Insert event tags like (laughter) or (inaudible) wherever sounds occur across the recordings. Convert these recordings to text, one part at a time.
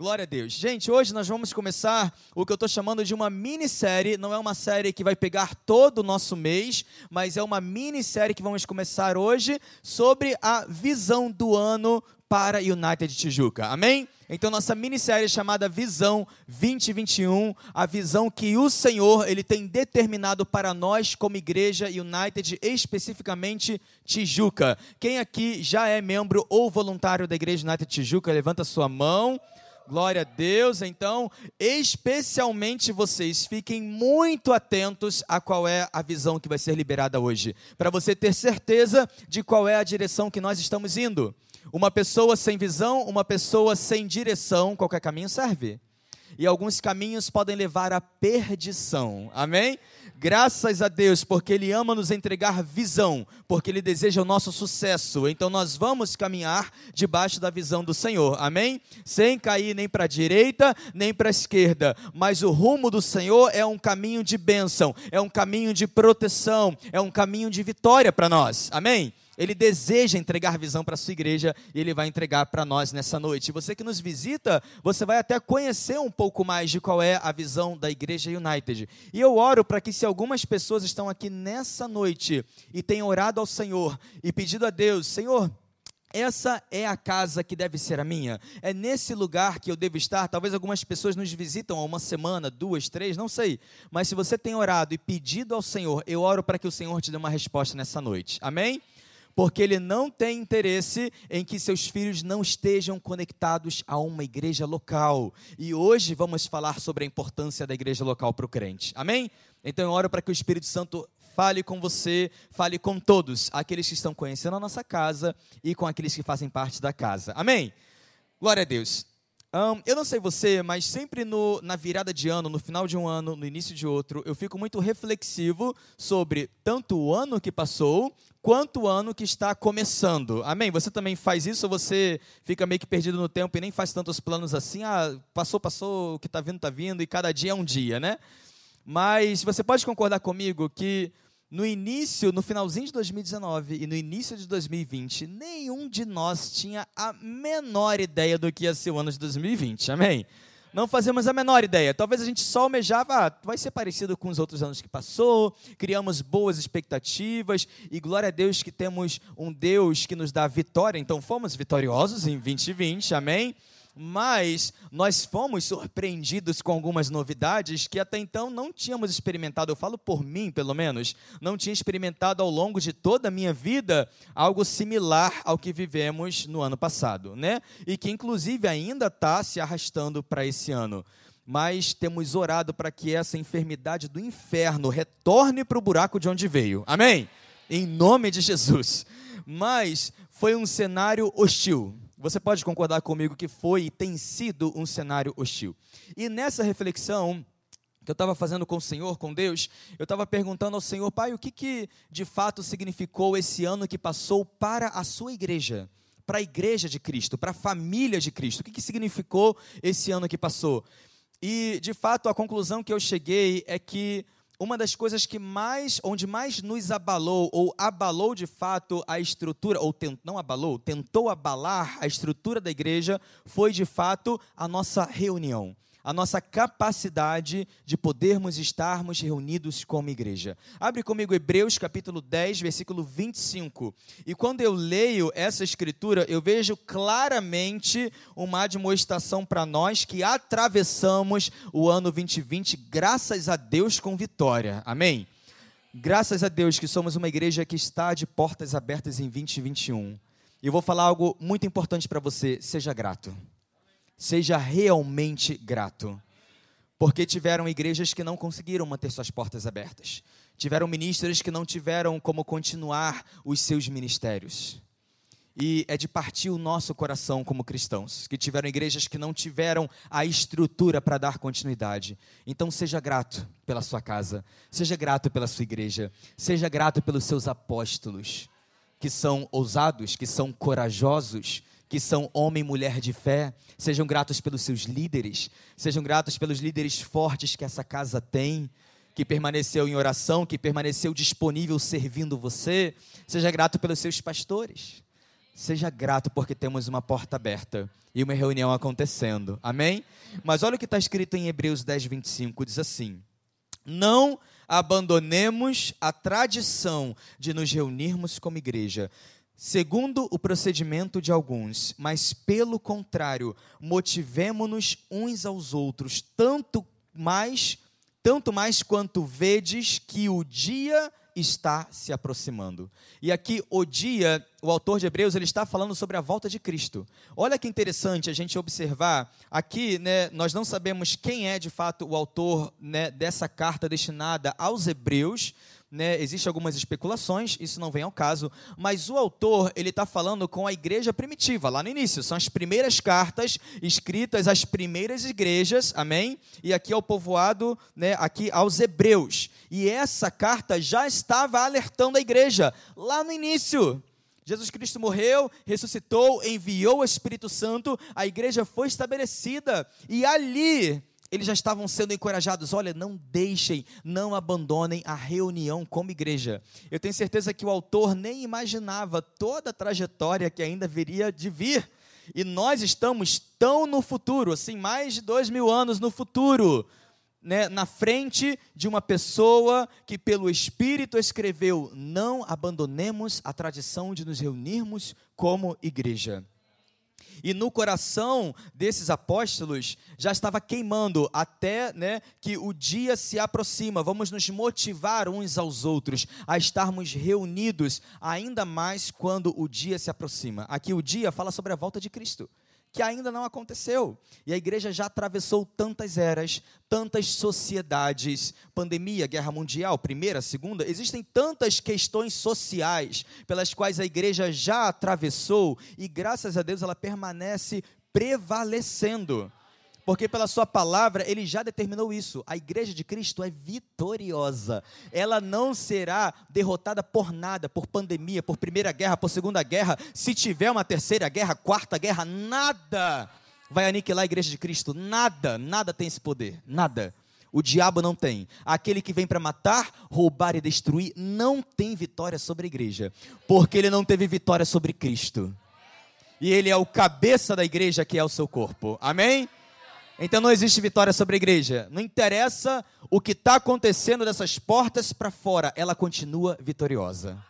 Glória a Deus. Gente, hoje nós vamos começar o que eu estou chamando de uma minissérie. Não é uma série que vai pegar todo o nosso mês, mas é uma minissérie que vamos começar hoje sobre a visão do ano para United Tijuca. Amém? Então nossa minissérie é chamada Visão 2021, a visão que o Senhor ele tem determinado para nós como igreja United, especificamente Tijuca. Quem aqui já é membro ou voluntário da igreja United Tijuca, levanta sua mão. Glória a Deus. Então, especialmente vocês, fiquem muito atentos a qual é a visão que vai ser liberada hoje, para você ter certeza de qual é a direção que nós estamos indo. Uma pessoa sem visão, uma pessoa sem direção, qualquer caminho serve. E alguns caminhos podem levar à perdição. Amém? Graças a Deus, porque Ele ama nos entregar visão, porque Ele deseja o nosso sucesso. Então nós vamos caminhar debaixo da visão do Senhor, amém? Sem cair nem para a direita, nem para a esquerda. Mas o rumo do Senhor é um caminho de bênção, é um caminho de proteção, é um caminho de vitória para nós, amém? Ele deseja entregar visão para a sua igreja e ele vai entregar para nós nessa noite. Você que nos visita, você vai até conhecer um pouco mais de qual é a visão da Igreja United. E eu oro para que se algumas pessoas estão aqui nessa noite e têm orado ao Senhor e pedido a Deus, Senhor, essa é a casa que deve ser a minha. É nesse lugar que eu devo estar. Talvez algumas pessoas nos visitam há uma semana, duas, três, não sei. Mas se você tem orado e pedido ao Senhor, eu oro para que o Senhor te dê uma resposta nessa noite. Amém? Porque ele não tem interesse em que seus filhos não estejam conectados a uma igreja local. E hoje vamos falar sobre a importância da igreja local para o crente. Amém? Então eu oro para que o Espírito Santo fale com você, fale com todos, aqueles que estão conhecendo a nossa casa e com aqueles que fazem parte da casa. Amém? Glória a Deus. Um, eu não sei você, mas sempre no, na virada de ano, no final de um ano, no início de outro, eu fico muito reflexivo sobre tanto o ano que passou, quanto o ano que está começando. Amém? Você também faz isso ou você fica meio que perdido no tempo e nem faz tantos planos assim? Ah, passou, passou, o que está vindo, está vindo, e cada dia é um dia, né? Mas você pode concordar comigo que no início, no finalzinho de 2019 e no início de 2020, nenhum de nós tinha a menor ideia do que ia ser o ano de 2020. Amém? Não fazemos a menor ideia. Talvez a gente só almejava, ah, vai ser parecido com os outros anos que passou, criamos boas expectativas e glória a Deus que temos um Deus que nos dá vitória. Então fomos vitoriosos em 2020. Amém? Mas nós fomos surpreendidos com algumas novidades que até então não tínhamos experimentado. Eu falo por mim, pelo menos, não tinha experimentado ao longo de toda a minha vida algo similar ao que vivemos no ano passado, né? E que inclusive ainda está se arrastando para esse ano. Mas temos orado para que essa enfermidade do inferno retorne para o buraco de onde veio. Amém? Em nome de Jesus. Mas foi um cenário hostil você pode concordar comigo que foi e tem sido um cenário hostil. E nessa reflexão que eu estava fazendo com o Senhor, com Deus, eu estava perguntando ao Senhor, Pai, o que, que de fato significou esse ano que passou para a sua igreja? Para a igreja de Cristo, para a família de Cristo. O que, que significou esse ano que passou? E, de fato, a conclusão que eu cheguei é que uma das coisas que mais, onde mais nos abalou, ou abalou de fato a estrutura, ou tent, não abalou, tentou abalar a estrutura da igreja, foi de fato a nossa reunião a nossa capacidade de podermos estarmos reunidos como igreja. Abre comigo Hebreus capítulo 10, versículo 25. E quando eu leio essa escritura, eu vejo claramente uma admoestação para nós que atravessamos o ano 2020, graças a Deus com vitória. Amém? Graças a Deus que somos uma igreja que está de portas abertas em 2021. E eu vou falar algo muito importante para você: seja grato seja realmente grato. Porque tiveram igrejas que não conseguiram manter suas portas abertas. Tiveram ministros que não tiveram como continuar os seus ministérios. E é de partir o nosso coração como cristãos, que tiveram igrejas que não tiveram a estrutura para dar continuidade. Então seja grato pela sua casa, seja grato pela sua igreja, seja grato pelos seus apóstolos, que são ousados, que são corajosos, que são homem e mulher de fé, sejam gratos pelos seus líderes, sejam gratos pelos líderes fortes que essa casa tem, que permaneceu em oração, que permaneceu disponível servindo você, seja grato pelos seus pastores. Seja grato porque temos uma porta aberta e uma reunião acontecendo. Amém? Mas olha o que está escrito em Hebreus 10, 25: diz assim: Não abandonemos a tradição de nos reunirmos como igreja, segundo o procedimento de alguns, mas pelo contrário, motivemo-nos uns aos outros, tanto mais, tanto mais quanto vedes que o dia está se aproximando. E aqui o dia, o autor de Hebreus, ele está falando sobre a volta de Cristo. Olha que interessante a gente observar aqui, né, nós não sabemos quem é de fato o autor né, dessa carta destinada aos Hebreus, né, Existem algumas especulações, isso não vem ao caso, mas o autor ele está falando com a igreja primitiva, lá no início. São as primeiras cartas escritas às primeiras igrejas, amém? E aqui ao povoado, né, aqui aos hebreus. E essa carta já estava alertando a igreja, lá no início. Jesus Cristo morreu, ressuscitou, enviou o Espírito Santo, a igreja foi estabelecida, e ali eles já estavam sendo encorajados: olha, não deixem, não abandonem a reunião como igreja. Eu tenho certeza que o autor nem imaginava toda a trajetória que ainda viria de vir. E nós estamos tão no futuro, assim, mais de dois mil anos no futuro, né, na frente de uma pessoa que, pelo Espírito, escreveu: não abandonemos a tradição de nos reunirmos como igreja. E no coração desses apóstolos já estava queimando até né, que o dia se aproxima. Vamos nos motivar uns aos outros a estarmos reunidos ainda mais quando o dia se aproxima. Aqui o dia fala sobre a volta de Cristo que ainda não aconteceu. E a igreja já atravessou tantas eras, tantas sociedades, pandemia, guerra mundial, primeira, segunda, existem tantas questões sociais pelas quais a igreja já atravessou e graças a Deus ela permanece prevalecendo. Porque pela sua palavra ele já determinou isso. A igreja de Cristo é vitoriosa. Ela não será derrotada por nada, por pandemia, por primeira guerra, por segunda guerra. Se tiver uma terceira guerra, quarta guerra, nada vai aniquilar a igreja de Cristo. Nada, nada tem esse poder. Nada. O diabo não tem. Aquele que vem para matar, roubar e destruir não tem vitória sobre a igreja, porque ele não teve vitória sobre Cristo. E ele é o cabeça da igreja, que é o seu corpo. Amém? Então não existe vitória sobre a igreja. Não interessa o que está acontecendo dessas portas para fora, ela continua vitoriosa.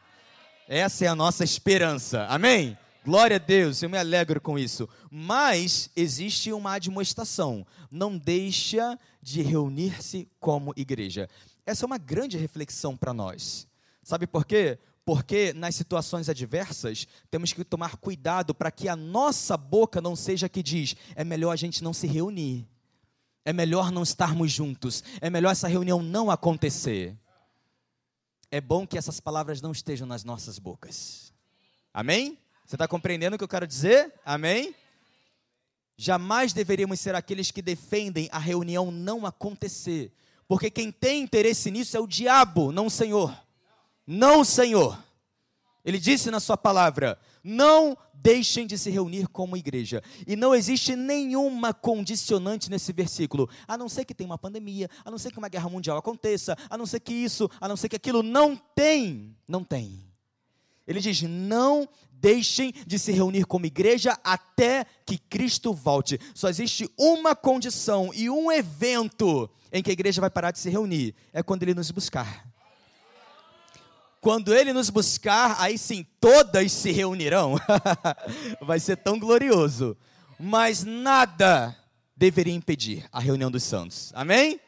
Essa é a nossa esperança. Amém? Glória a Deus, eu me alegro com isso. Mas existe uma admoestação: não deixa de reunir-se como igreja. Essa é uma grande reflexão para nós. Sabe por quê? Porque nas situações adversas, temos que tomar cuidado para que a nossa boca não seja que diz: é melhor a gente não se reunir, é melhor não estarmos juntos, é melhor essa reunião não acontecer. É bom que essas palavras não estejam nas nossas bocas. Amém? Você está compreendendo o que eu quero dizer? Amém? Jamais deveríamos ser aqueles que defendem a reunião não acontecer, porque quem tem interesse nisso é o diabo, não o Senhor. Não, Senhor. Ele disse na sua palavra: não deixem de se reunir como igreja. E não existe nenhuma condicionante nesse versículo, a não ser que tenha uma pandemia, a não ser que uma guerra mundial aconteça, a não ser que isso, a não ser que aquilo. Não tem. Não tem. Ele diz: não deixem de se reunir como igreja até que Cristo volte. Só existe uma condição e um evento em que a igreja vai parar de se reunir: é quando ele nos buscar. Quando ele nos buscar, aí sim todas se reunirão. (laughs) Vai ser tão glorioso. Mas nada deveria impedir a reunião dos santos. Amém?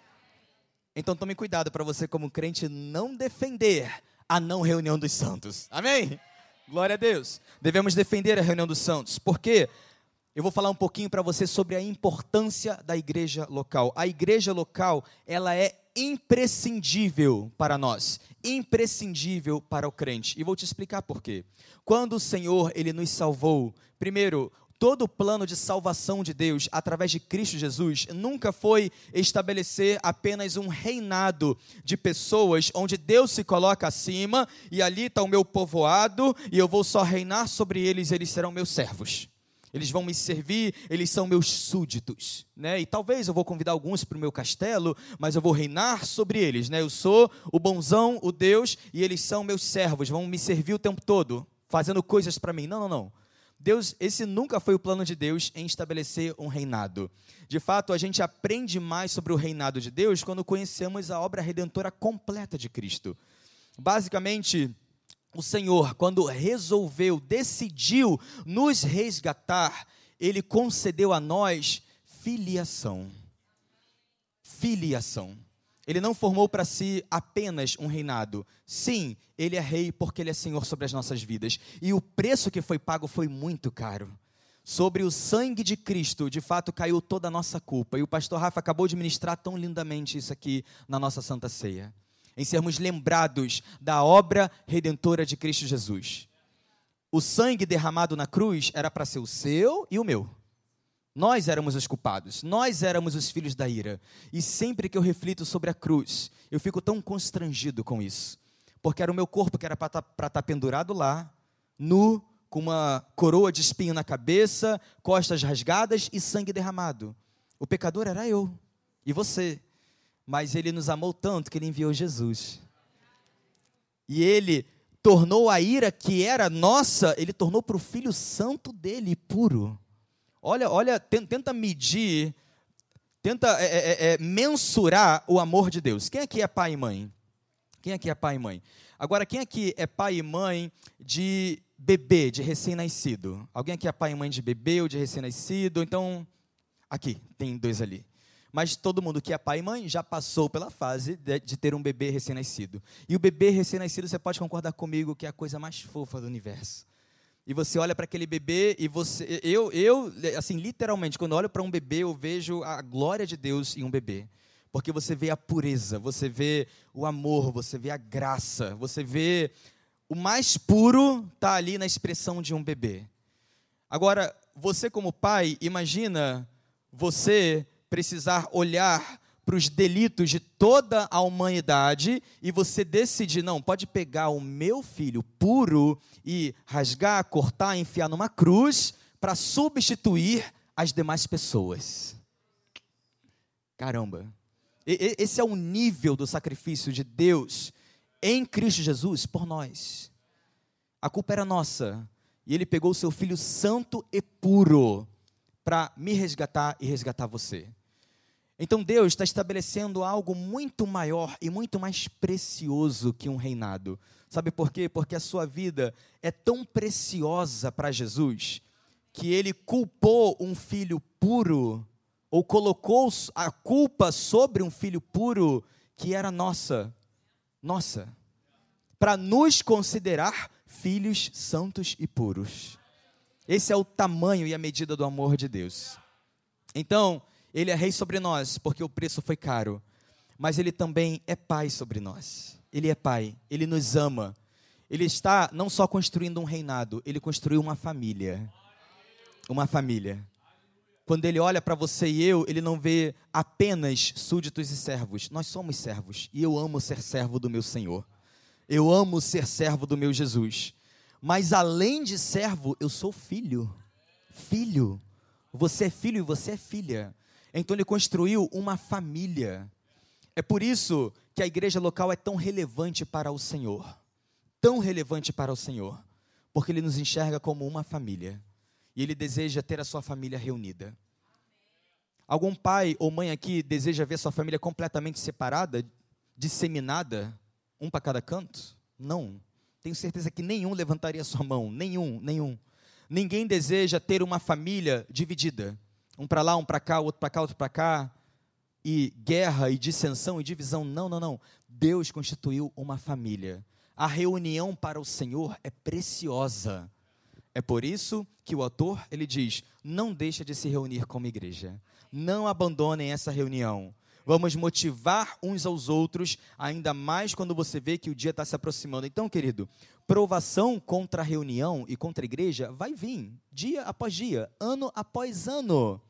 Então tome cuidado para você, como crente, não defender a não reunião dos santos. Amém? Glória a Deus. Devemos defender a reunião dos santos. Por quê? Eu vou falar um pouquinho para você sobre a importância da igreja local. A igreja local, ela é imprescindível para nós, imprescindível para o crente. E vou te explicar por quê. Quando o Senhor, ele nos salvou, primeiro, todo o plano de salvação de Deus através de Cristo Jesus nunca foi estabelecer apenas um reinado de pessoas onde Deus se coloca acima e ali está o meu povoado e eu vou só reinar sobre eles, eles serão meus servos eles vão me servir, eles são meus súditos, né? E talvez eu vou convidar alguns para o meu castelo, mas eu vou reinar sobre eles, né? Eu sou o bonzão, o Deus, e eles são meus servos, vão me servir o tempo todo, fazendo coisas para mim. Não, não, não. Deus, esse nunca foi o plano de Deus em estabelecer um reinado. De fato, a gente aprende mais sobre o reinado de Deus quando conhecemos a obra redentora completa de Cristo. Basicamente, o Senhor, quando resolveu, decidiu nos resgatar, ele concedeu a nós filiação. Filiação. Ele não formou para si apenas um reinado. Sim, ele é rei porque ele é senhor sobre as nossas vidas. E o preço que foi pago foi muito caro. Sobre o sangue de Cristo, de fato, caiu toda a nossa culpa. E o pastor Rafa acabou de ministrar tão lindamente isso aqui na nossa Santa Ceia. Em sermos lembrados da obra redentora de Cristo Jesus. O sangue derramado na cruz era para ser o seu e o meu. Nós éramos os culpados, nós éramos os filhos da ira. E sempre que eu reflito sobre a cruz, eu fico tão constrangido com isso. Porque era o meu corpo que era para estar tá, tá pendurado lá, nu, com uma coroa de espinho na cabeça, costas rasgadas e sangue derramado. O pecador era eu e você. Mas ele nos amou tanto que ele enviou Jesus. E ele tornou a ira que era nossa, ele tornou para o Filho Santo dele, puro. Olha, olha, tenta medir, tenta é, é, é, é, mensurar o amor de Deus. Quem aqui é pai e mãe? Quem aqui é pai e mãe? Agora, quem aqui é pai e mãe de bebê, de recém-nascido? Alguém aqui é pai e mãe de bebê ou de recém-nascido? Então, aqui, tem dois ali. Mas todo mundo que é pai e mãe já passou pela fase de, de ter um bebê recém-nascido. E o bebê recém-nascido, você pode concordar comigo que é a coisa mais fofa do universo. E você olha para aquele bebê e você. Eu, eu assim, literalmente, quando olho para um bebê, eu vejo a glória de Deus em um bebê. Porque você vê a pureza, você vê o amor, você vê a graça, você vê o mais puro está ali na expressão de um bebê. Agora, você como pai, imagina você precisar olhar para os delitos de toda a humanidade e você decidir, não, pode pegar o meu filho puro e rasgar, cortar, enfiar numa cruz para substituir as demais pessoas. Caramba. Esse é o nível do sacrifício de Deus em Cristo Jesus por nós. A culpa era nossa. E ele pegou o seu filho santo e puro para me resgatar e resgatar você. Então Deus está estabelecendo algo muito maior e muito mais precioso que um reinado. Sabe por quê? Porque a sua vida é tão preciosa para Jesus que ele culpou um filho puro, ou colocou a culpa sobre um filho puro que era nossa, nossa, para nos considerar filhos santos e puros. Esse é o tamanho e a medida do amor de Deus. Então, ele é rei sobre nós, porque o preço foi caro. Mas ele também é pai sobre nós. Ele é pai, ele nos ama. Ele está não só construindo um reinado, ele construiu uma família. Uma família. Quando ele olha para você e eu, ele não vê apenas súditos e servos. Nós somos servos e eu amo ser servo do meu Senhor. Eu amo ser servo do meu Jesus. Mas além de servo, eu sou filho. Filho. Você é filho e você é filha. Então ele construiu uma família. É por isso que a igreja local é tão relevante para o Senhor. Tão relevante para o Senhor. Porque ele nos enxerga como uma família. E ele deseja ter a sua família reunida. Algum pai ou mãe aqui deseja ver sua família completamente separada, disseminada, um para cada canto? Não. Tenho certeza que nenhum levantaria sua mão. Nenhum, nenhum. Ninguém deseja ter uma família dividida um para lá, um para cá, outro para cá, outro para cá, e guerra e dissensão e divisão. Não, não, não. Deus constituiu uma família. A reunião para o Senhor é preciosa. É por isso que o autor ele diz: não deixa de se reunir como igreja. Não abandonem essa reunião. Vamos motivar uns aos outros, ainda mais quando você vê que o dia está se aproximando. Então, querido, provação contra a reunião e contra a igreja vai vir, dia após dia, ano após ano.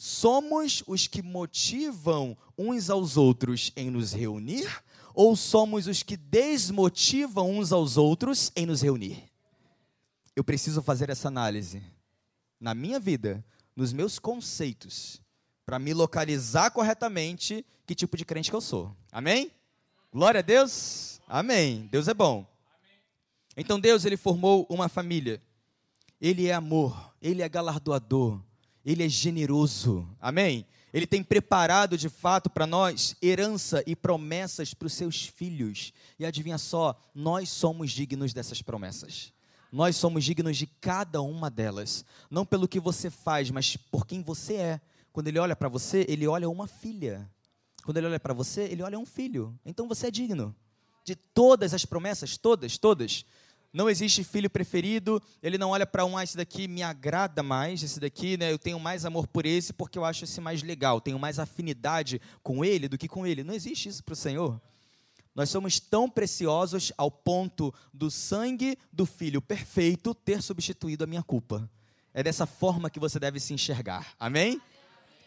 Somos os que motivam uns aos outros em nos reunir, ou somos os que desmotivam uns aos outros em nos reunir? Eu preciso fazer essa análise na minha vida, nos meus conceitos para me localizar corretamente que tipo de crente que eu sou. Amém? Glória a Deus. Amém. Deus é bom. Então Deus ele formou uma família. Ele é amor, ele é galardoador, ele é generoso. Amém? Ele tem preparado de fato para nós herança e promessas para os seus filhos. E adivinha só, nós somos dignos dessas promessas. Nós somos dignos de cada uma delas. Não pelo que você faz, mas por quem você é. Quando ele olha para você, ele olha uma filha. Quando ele olha para você, ele olha um filho. Então você é digno de todas as promessas, todas, todas. Não existe filho preferido, ele não olha para um, ah, esse daqui me agrada mais, esse daqui, né, eu tenho mais amor por esse porque eu acho esse mais legal, tenho mais afinidade com ele do que com ele. Não existe isso para o Senhor. Nós somos tão preciosos ao ponto do sangue do Filho perfeito ter substituído a minha culpa. É dessa forma que você deve se enxergar. Amém?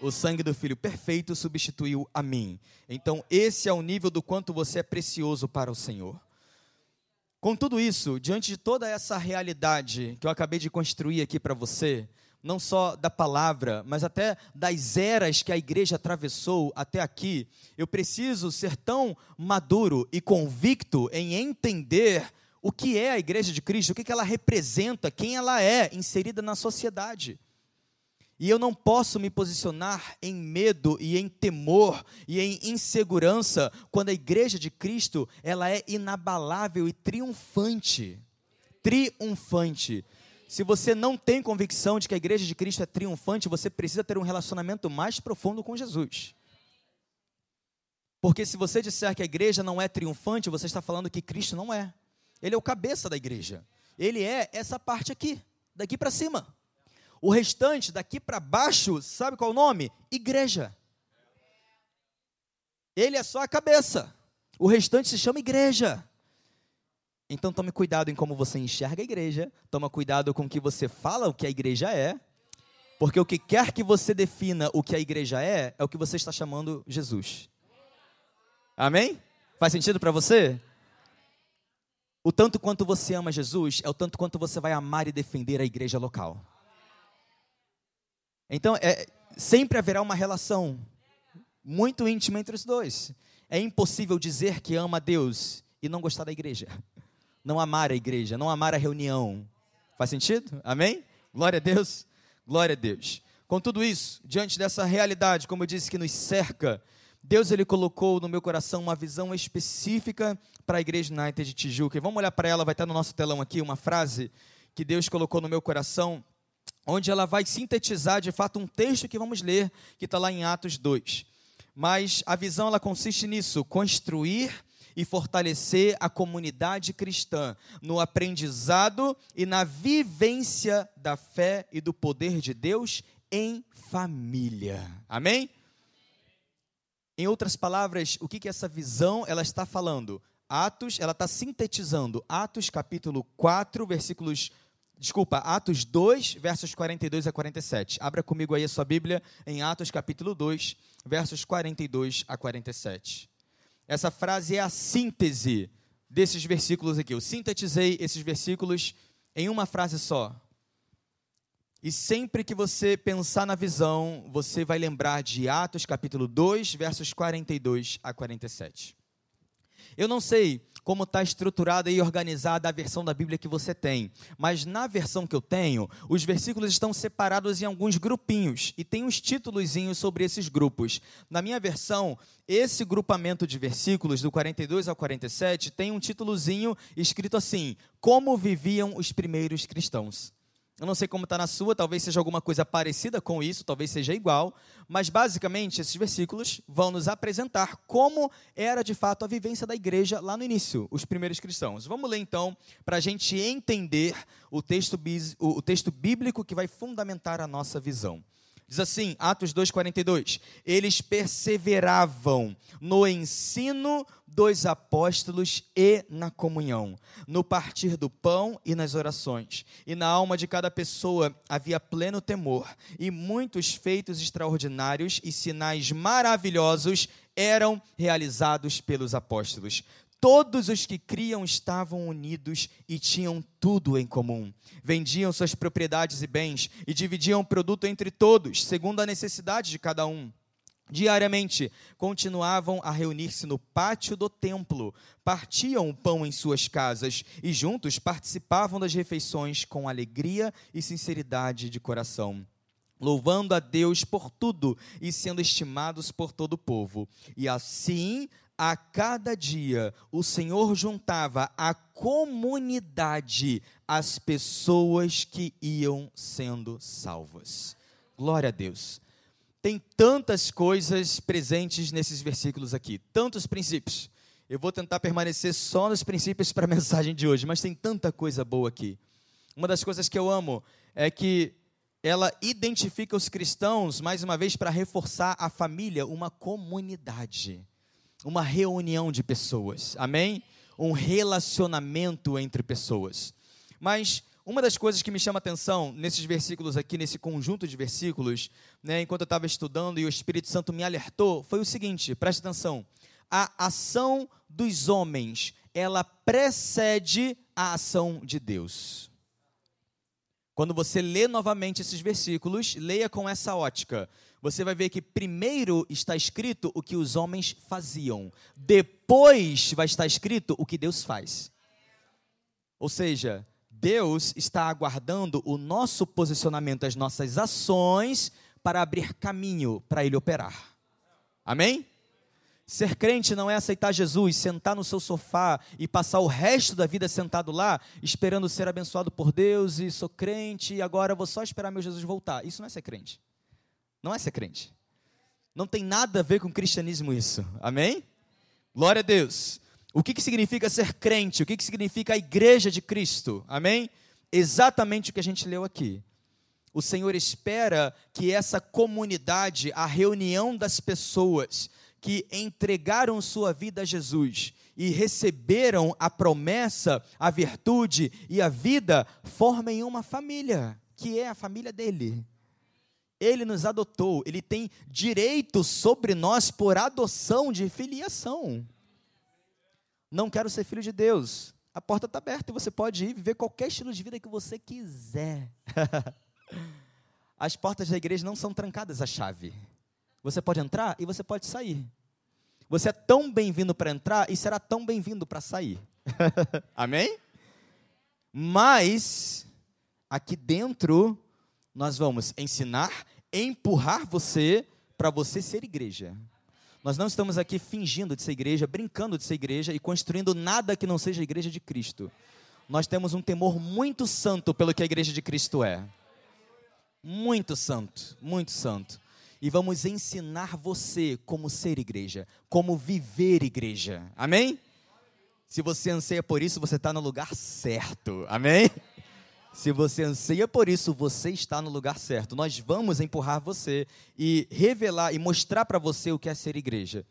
O sangue do Filho perfeito substituiu a mim. Então, esse é o nível do quanto você é precioso para o Senhor. Com tudo isso, diante de toda essa realidade que eu acabei de construir aqui para você, não só da palavra, mas até das eras que a igreja atravessou até aqui, eu preciso ser tão maduro e convicto em entender o que é a igreja de Cristo, o que ela representa, quem ela é inserida na sociedade. E eu não posso me posicionar em medo e em temor e em insegurança quando a igreja de Cristo, ela é inabalável e triunfante. Triunfante. Se você não tem convicção de que a igreja de Cristo é triunfante, você precisa ter um relacionamento mais profundo com Jesus. Porque se você disser que a igreja não é triunfante, você está falando que Cristo não é. Ele é o cabeça da igreja. Ele é essa parte aqui, daqui para cima. O restante, daqui para baixo, sabe qual é o nome? Igreja. Ele é só a cabeça. O restante se chama igreja. Então tome cuidado em como você enxerga a igreja, toma cuidado com o que você fala o que a igreja é, porque o que quer que você defina o que a igreja é, é o que você está chamando Jesus. Amém? Faz sentido para você? O tanto quanto você ama Jesus é o tanto quanto você vai amar e defender a igreja local. Então, é, sempre haverá uma relação muito íntima entre os dois. É impossível dizer que ama a Deus e não gostar da igreja. Não amar a igreja, não amar a reunião. Faz sentido? Amém? Glória a Deus. Glória a Deus. Com tudo isso, diante dessa realidade, como eu disse, que nos cerca, Deus ele colocou no meu coração uma visão específica para a igreja United de Tijuca. E vamos olhar para ela, vai estar no nosso telão aqui uma frase que Deus colocou no meu coração onde ela vai sintetizar de fato um texto que vamos ler, que está lá em Atos 2. Mas a visão ela consiste nisso: construir e fortalecer a comunidade cristã no aprendizado e na vivência da fé e do poder de Deus em família. Amém? Em outras palavras, o que, que essa visão ela está falando? Atos, ela está sintetizando Atos capítulo 4, versículos Desculpa, Atos 2, versos 42 a 47. Abra comigo aí a sua Bíblia em Atos capítulo 2, versos 42 a 47. Essa frase é a síntese desses versículos aqui. Eu sintetizei esses versículos em uma frase só. E sempre que você pensar na visão, você vai lembrar de Atos capítulo 2, versos 42 a 47. Eu não sei como está estruturada e organizada a versão da Bíblia que você tem. Mas na versão que eu tenho, os versículos estão separados em alguns grupinhos e tem uns títulos sobre esses grupos. Na minha versão, esse grupamento de versículos, do 42 ao 47, tem um títulozinho escrito assim: Como viviam os primeiros cristãos. Eu não sei como está na sua, talvez seja alguma coisa parecida com isso, talvez seja igual, mas basicamente esses versículos vão nos apresentar como era de fato a vivência da igreja lá no início, os primeiros cristãos. Vamos ler então, para a gente entender o texto, o texto bíblico que vai fundamentar a nossa visão. Diz assim, Atos 2,42: Eles perseveravam no ensino dos apóstolos e na comunhão, no partir do pão e nas orações. E na alma de cada pessoa havia pleno temor, e muitos feitos extraordinários e sinais maravilhosos eram realizados pelos apóstolos. Todos os que criam estavam unidos e tinham tudo em comum. Vendiam suas propriedades e bens e dividiam o produto entre todos, segundo a necessidade de cada um. Diariamente continuavam a reunir-se no pátio do templo, partiam o pão em suas casas e juntos participavam das refeições com alegria e sinceridade de coração, louvando a Deus por tudo e sendo estimados por todo o povo. E assim, a cada dia, o Senhor juntava a comunidade as pessoas que iam sendo salvas. Glória a Deus. Tem tantas coisas presentes nesses versículos aqui, tantos princípios. Eu vou tentar permanecer só nos princípios para a (laughs) mensagem de hoje, mas tem tanta coisa boa aqui. Uma das coisas que eu amo é que ela identifica os cristãos, mais uma vez, para reforçar a família, uma comunidade, uma reunião de pessoas, amém? Um relacionamento entre pessoas. Mas uma das coisas que me chama atenção nesses versículos aqui, nesse conjunto de versículos, né, enquanto eu estava estudando e o Espírito Santo me alertou, foi o seguinte: preste atenção. A ação dos homens, ela precede a ação de Deus. Quando você lê novamente esses versículos, leia com essa ótica. Você vai ver que primeiro está escrito o que os homens faziam, depois vai estar escrito o que Deus faz. Ou seja, Deus está aguardando o nosso posicionamento, as nossas ações, para abrir caminho para Ele operar. Amém? Ser crente não é aceitar Jesus, sentar no seu sofá e passar o resto da vida sentado lá, esperando ser abençoado por Deus e sou crente e agora vou só esperar meu Jesus voltar. Isso não é ser crente. Não é ser crente. Não tem nada a ver com cristianismo isso. Amém? Glória a Deus. O que, que significa ser crente? O que, que significa a igreja de Cristo? Amém? Exatamente o que a gente leu aqui. O Senhor espera que essa comunidade, a reunião das pessoas que entregaram sua vida a Jesus e receberam a promessa, a virtude e a vida, formem uma família, que é a família dele. Ele nos adotou, ele tem direito sobre nós por adoção de filiação não quero ser filho de Deus. A porta está aberta e você pode ir viver qualquer estilo de vida que você quiser. (laughs) As portas da igreja não são trancadas à chave. Você pode entrar e você pode sair. Você é tão bem-vindo para entrar e será tão bem-vindo para sair. (laughs) Amém? Mas, aqui dentro, nós vamos ensinar, empurrar você para você ser igreja. Nós não estamos aqui fingindo de ser igreja, brincando de ser igreja e construindo nada que não seja a igreja de Cristo. Nós temos um temor muito santo pelo que a igreja de Cristo é. Muito santo, muito santo. E vamos ensinar você como ser igreja, como viver igreja. Amém? Se você anseia por isso, você está no lugar certo. Amém? Se você anseia por isso, você está no lugar certo. Nós vamos empurrar você e revelar e mostrar para você o que é ser igreja.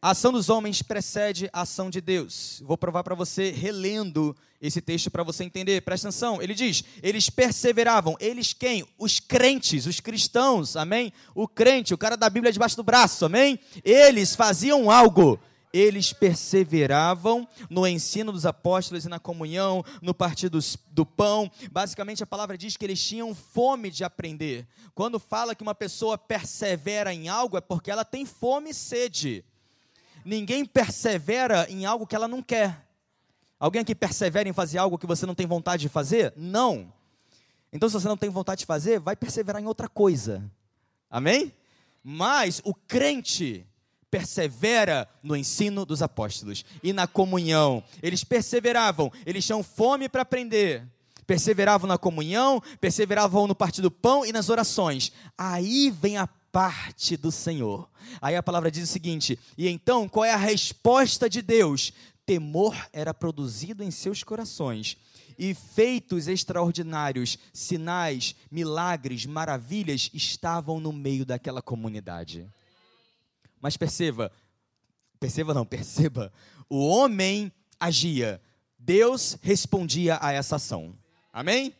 A ação dos homens precede a ação de Deus. Vou provar para você relendo esse texto para você entender. Presta atenção. Ele diz: eles perseveravam. Eles quem? Os crentes, os cristãos. Amém? O crente, o cara da Bíblia debaixo do braço. Amém? Eles faziam algo eles perseveravam no ensino dos apóstolos e na comunhão, no partir do pão. Basicamente, a palavra diz que eles tinham fome de aprender. Quando fala que uma pessoa persevera em algo, é porque ela tem fome e sede. Ninguém persevera em algo que ela não quer. Alguém aqui persevera em fazer algo que você não tem vontade de fazer? Não. Então, se você não tem vontade de fazer, vai perseverar em outra coisa. Amém? Mas o crente, persevera no ensino dos apóstolos e na comunhão. Eles perseveravam, eles tinham fome para aprender. Perseveravam na comunhão, perseveravam no partir do pão e nas orações. Aí vem a parte do Senhor. Aí a palavra diz o seguinte: e então qual é a resposta de Deus? Temor era produzido em seus corações e feitos extraordinários, sinais, milagres, maravilhas estavam no meio daquela comunidade. Mas perceba, perceba não, (laughs) perceba, o homem agia, Deus respondia a essa ação. Amém?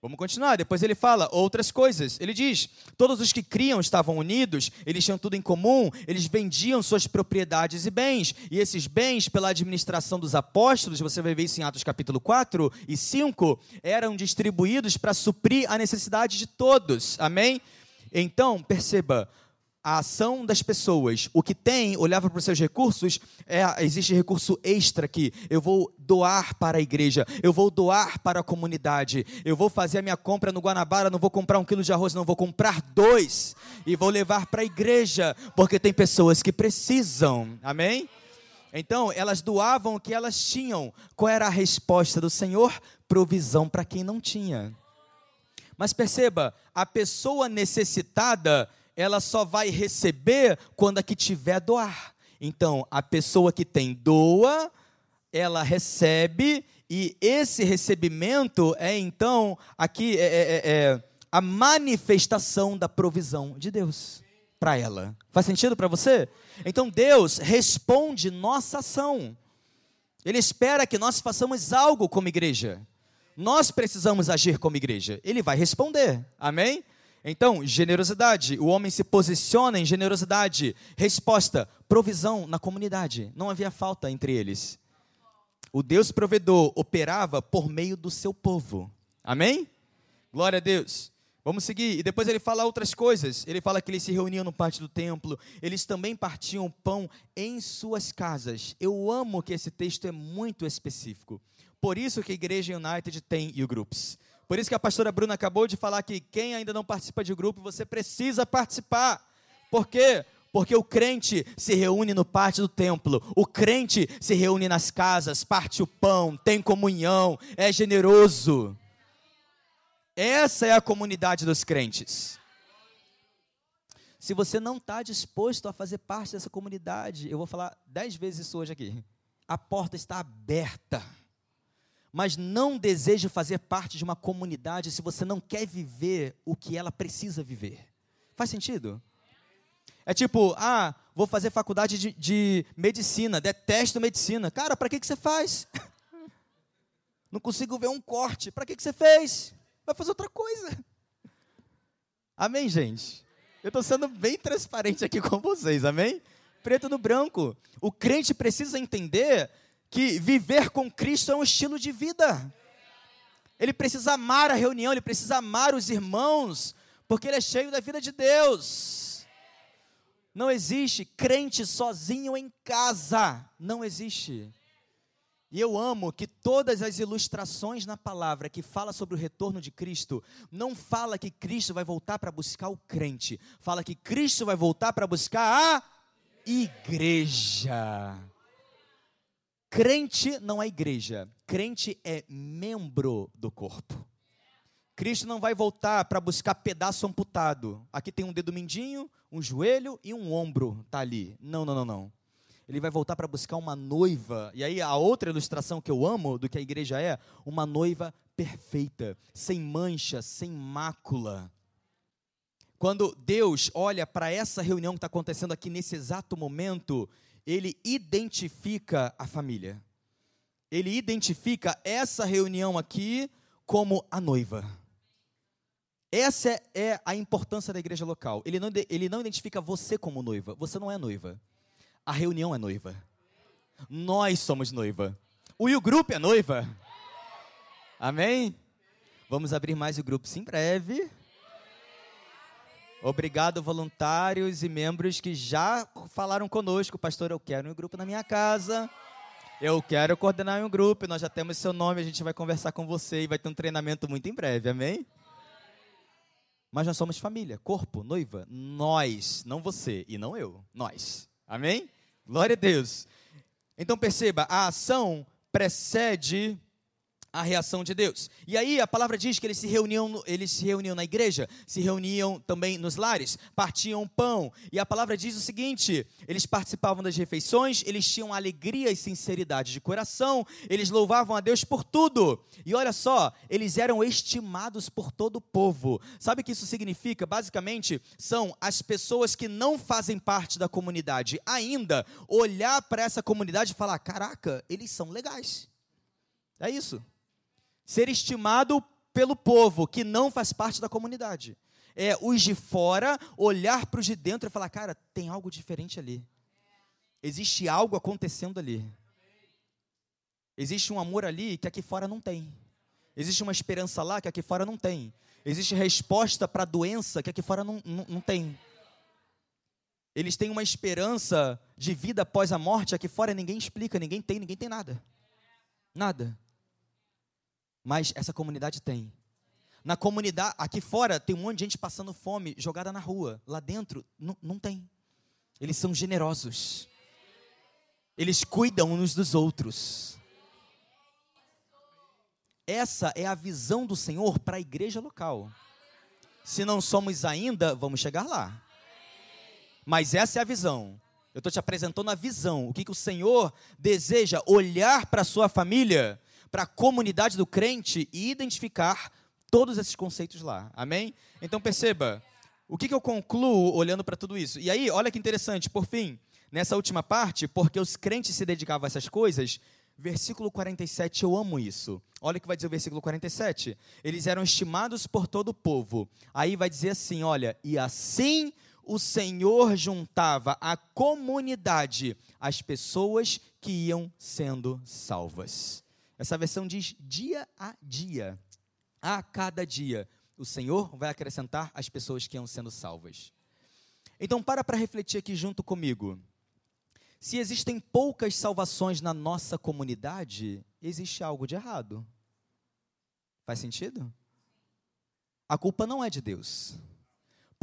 Vamos continuar. Depois ele fala outras coisas. Ele diz: todos os que criam estavam unidos, eles tinham tudo em comum, eles vendiam suas propriedades e bens. E esses bens, pela administração dos apóstolos, você vai ver isso em Atos capítulo 4 e 5, eram distribuídos para suprir a necessidade de todos. Amém? Então, perceba, a ação das pessoas. O que tem, olhava para os seus recursos, é, existe recurso extra aqui. Eu vou doar para a igreja, eu vou doar para a comunidade, eu vou fazer a minha compra no Guanabara, não vou comprar um quilo de arroz, não vou comprar dois e vou levar para a igreja, porque tem pessoas que precisam. Amém? Então, elas doavam o que elas tinham. Qual era a resposta do Senhor? Provisão para quem não tinha. Mas perceba, a pessoa necessitada ela só vai receber quando a que tiver doar. Então, a pessoa que tem doa, ela recebe, e esse recebimento é então aqui é, é, é, é a manifestação da provisão de Deus para ela. Faz sentido para você? Então Deus responde nossa ação. Ele espera que nós façamos algo como igreja. Nós precisamos agir como igreja. Ele vai responder. Amém? Então, generosidade. O homem se posiciona em generosidade. Resposta: provisão na comunidade. Não havia falta entre eles. O Deus provedor operava por meio do seu povo. Amém? Glória a Deus. Vamos seguir. E depois ele fala outras coisas. Ele fala que eles se reuniam no pátio do templo. Eles também partiam pão em suas casas. Eu amo que esse texto é muito específico. Por isso que a Igreja United tem U-Groups. Por isso que a pastora Bruna acabou de falar que quem ainda não participa de grupo, você precisa participar. Por quê? Porque o crente se reúne no pátio do templo, o crente se reúne nas casas, parte o pão, tem comunhão, é generoso. Essa é a comunidade dos crentes. Se você não está disposto a fazer parte dessa comunidade, eu vou falar dez vezes isso hoje aqui. A porta está aberta mas não deseja fazer parte de uma comunidade se você não quer viver o que ela precisa viver. Faz sentido? É tipo, ah, vou fazer faculdade de, de medicina, detesto medicina. Cara, para que, que você faz? (laughs) Não consigo ver um corte. Para que, que você fez? Vai fazer outra coisa. Amém, gente? Eu estou sendo bem transparente aqui com vocês, amém? Preto no branco. O crente precisa entender que viver com Cristo é um estilo de vida. Ele precisa amar a reunião, ele precisa amar os irmãos, porque ele é cheio da vida de Deus. Não existe crente sozinho em casa, não existe. E eu amo que todas as ilustrações na palavra que fala sobre o retorno de Cristo, não fala que Cristo vai voltar para buscar o crente, fala que Cristo vai voltar para buscar a igreja. Crente não é igreja, crente é membro do corpo. Cristo não vai voltar para buscar pedaço amputado. Aqui tem um dedo mindinho, um joelho e um ombro, tá ali. Não, não, não, não. Ele vai voltar para buscar uma noiva. E aí a outra ilustração que eu amo do que a igreja é, uma noiva perfeita, sem mancha, sem mácula. Quando Deus olha para essa reunião que está acontecendo aqui nesse exato momento, ele identifica a família. Ele identifica essa reunião aqui como a noiva. Essa é, a importância da igreja local. Ele não, ele não identifica você como noiva. Você não é noiva. A reunião é noiva. Nós somos noiva. O U Group é noiva. Amém? Vamos abrir mais o grupo em breve. Obrigado, voluntários e membros que já falaram conosco. Pastor, eu quero um grupo na minha casa. Eu quero coordenar um grupo. Nós já temos seu nome. A gente vai conversar com você e vai ter um treinamento muito em breve. Amém? Mas nós somos família, corpo, noiva. Nós, não você e não eu. Nós. Amém? Glória a Deus. Então perceba, a ação precede a reação de Deus. E aí a palavra diz que eles se reuniam, eles se reuniam na igreja, se reuniam também nos lares, partiam pão. E a palavra diz o seguinte: eles participavam das refeições, eles tinham alegria e sinceridade de coração, eles louvavam a Deus por tudo. E olha só, eles eram estimados por todo o povo. Sabe o que isso significa? Basicamente, são as pessoas que não fazem parte da comunidade ainda olhar para essa comunidade e falar: "Caraca, eles são legais". É isso ser estimado pelo povo que não faz parte da comunidade. É os de fora olhar para os de dentro e falar: cara, tem algo diferente ali. Existe algo acontecendo ali. Existe um amor ali que aqui fora não tem. Existe uma esperança lá que aqui fora não tem. Existe resposta para a doença que aqui fora não, não, não tem. Eles têm uma esperança de vida após a morte, aqui fora ninguém explica, ninguém tem, ninguém tem nada. Nada. Mas essa comunidade tem. Na comunidade, aqui fora, tem um monte de gente passando fome, jogada na rua. Lá dentro, não, tem. Eles são generosos. Eles cuidam uns dos outros. Essa é a visão do Senhor para a igreja local. Se não somos ainda, vamos chegar lá. Mas essa é a visão. Eu estou te apresentando a visão. O que, que o Senhor deseja olhar para a sua família, para a comunidade do crente e identificar todos esses conceitos lá. Amém? Então perceba, o que, que eu concluo olhando para tudo isso? E aí, olha que interessante, por fim, nessa última parte, porque os crentes se dedicavam a essas coisas, versículo 47, eu amo isso. Olha o que vai dizer o versículo 47. Eles eram estimados por todo o povo. Aí vai dizer assim: olha, e assim o Senhor juntava à comunidade as pessoas que iam sendo salvas. Essa versão diz dia a dia, a cada dia, o Senhor vai acrescentar as pessoas que iam sendo salvas. Então, para para refletir aqui junto comigo. Se existem poucas salvações na nossa comunidade, existe algo de errado. Faz sentido? A culpa não é de Deus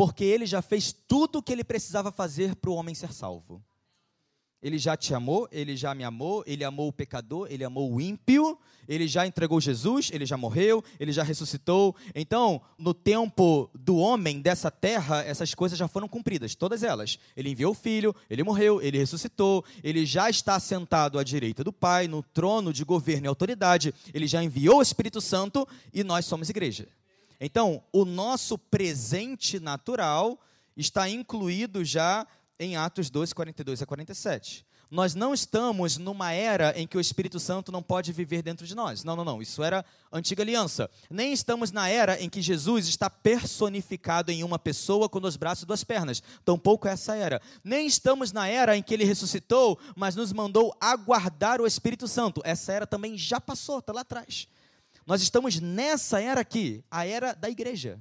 porque ele já fez tudo o que ele precisava fazer para o homem ser salvo. Ele já te amou, ele já me amou, ele amou o pecador, ele amou o ímpio, ele já entregou Jesus, ele já morreu, ele já ressuscitou. Então, no tempo do homem dessa terra, essas coisas já foram cumpridas, todas elas. Ele enviou o filho, ele morreu, ele ressuscitou, ele já está sentado à direita do Pai, no trono de governo e autoridade, ele já enviou o Espírito Santo e nós somos igreja. Então, o nosso presente natural está incluído já em Atos 2, 42 a 47. Nós não estamos numa era em que o Espírito Santo não pode viver dentro de nós. Não, não, não. Isso era antiga aliança. Nem estamos na era em que Jesus está personificado em uma pessoa com dois braços e duas pernas. Tampouco é essa era. Nem estamos na era em que ele ressuscitou, mas nos mandou aguardar o Espírito Santo. Essa era também já passou, está lá atrás. Nós estamos nessa era aqui, a era da igreja.